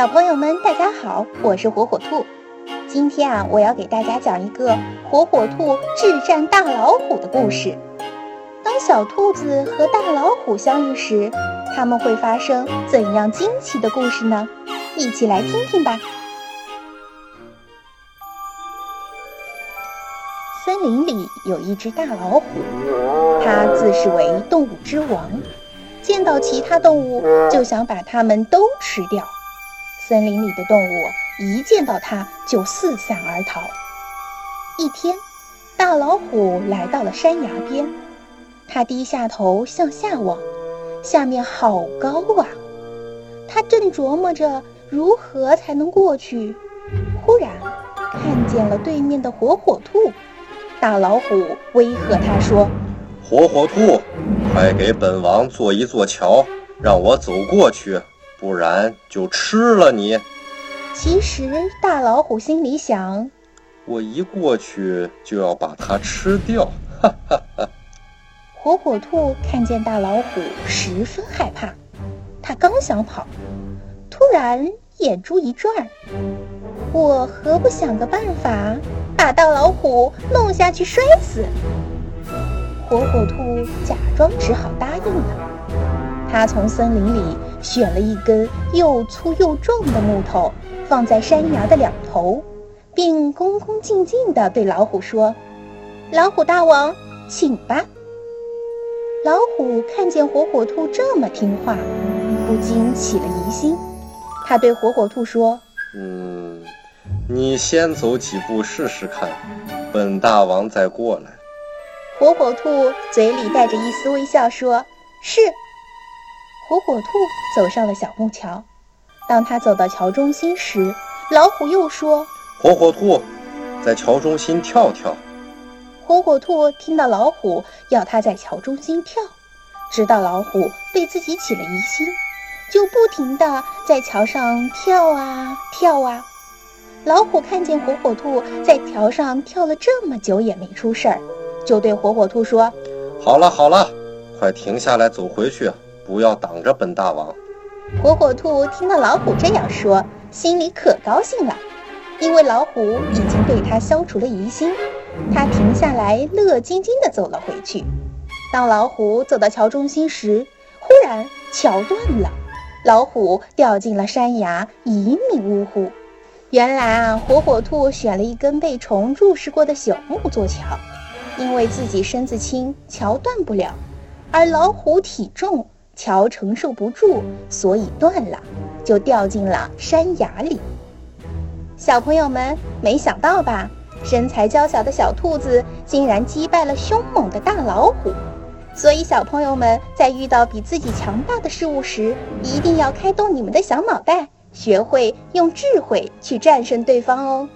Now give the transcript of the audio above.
小朋友们，大家好，我是火火兔。今天啊，我要给大家讲一个火火兔智战大老虎的故事。当小兔子和大老虎相遇时，他们会发生怎样惊奇的故事呢？一起来听听吧。森林里有一只大老虎，它自视为动物之王，见到其他动物就想把它们都吃掉。森林里的动物一见到它就四散而逃。一天，大老虎来到了山崖边，它低下头向下望，下面好高啊！它正琢磨着如何才能过去，忽然看见了对面的火火兔。大老虎威吓它说：“火火兔，快给本王做一座桥，让我走过去。”不然就吃了你。其实大老虎心里想：我一过去就要把它吃掉。哈哈哈。火火兔看见大老虎，十分害怕。他刚想跑，突然眼珠一转，我何不想个办法，把大老虎弄下去摔死？火火兔假装只好答应了。他从森林里选了一根又粗又壮的木头，放在山崖的两头，并恭恭敬敬地对老虎说：“老虎大王，请吧。”老虎看见火火兔这么听话，不禁起了疑心。他对火火兔说：“嗯，你先走几步试试看，本大王再过来。”火火兔嘴里带着一丝微笑说：“是。”火火兔走上了小木桥。当他走到桥中心时，老虎又说：“火火兔，在桥中心跳跳。”火火兔听到老虎要他在桥中心跳，知道老虎对自己起了疑心，就不停地在桥上跳啊跳啊。老虎看见火火兔在桥上跳了这么久也没出事儿，就对火火兔说：“好了好了，快停下来，走回去。”不要挡着本大王！火火兔听到老虎这样说，心里可高兴了，因为老虎已经对他消除了疑心。他停下来，乐津津地走了回去。当老虎走到桥中心时，忽然桥断了，老虎掉进了山崖，一命呜呼。原来啊，火火兔选了一根被虫蛀蚀过的朽木做桥，因为自己身子轻，桥断不了；而老虎体重。桥承受不住，所以断了，就掉进了山崖里。小朋友们，没想到吧？身材娇小的小兔子竟然击败了凶猛的大老虎。所以，小朋友们在遇到比自己强大的事物时，一定要开动你们的小脑袋，学会用智慧去战胜对方哦。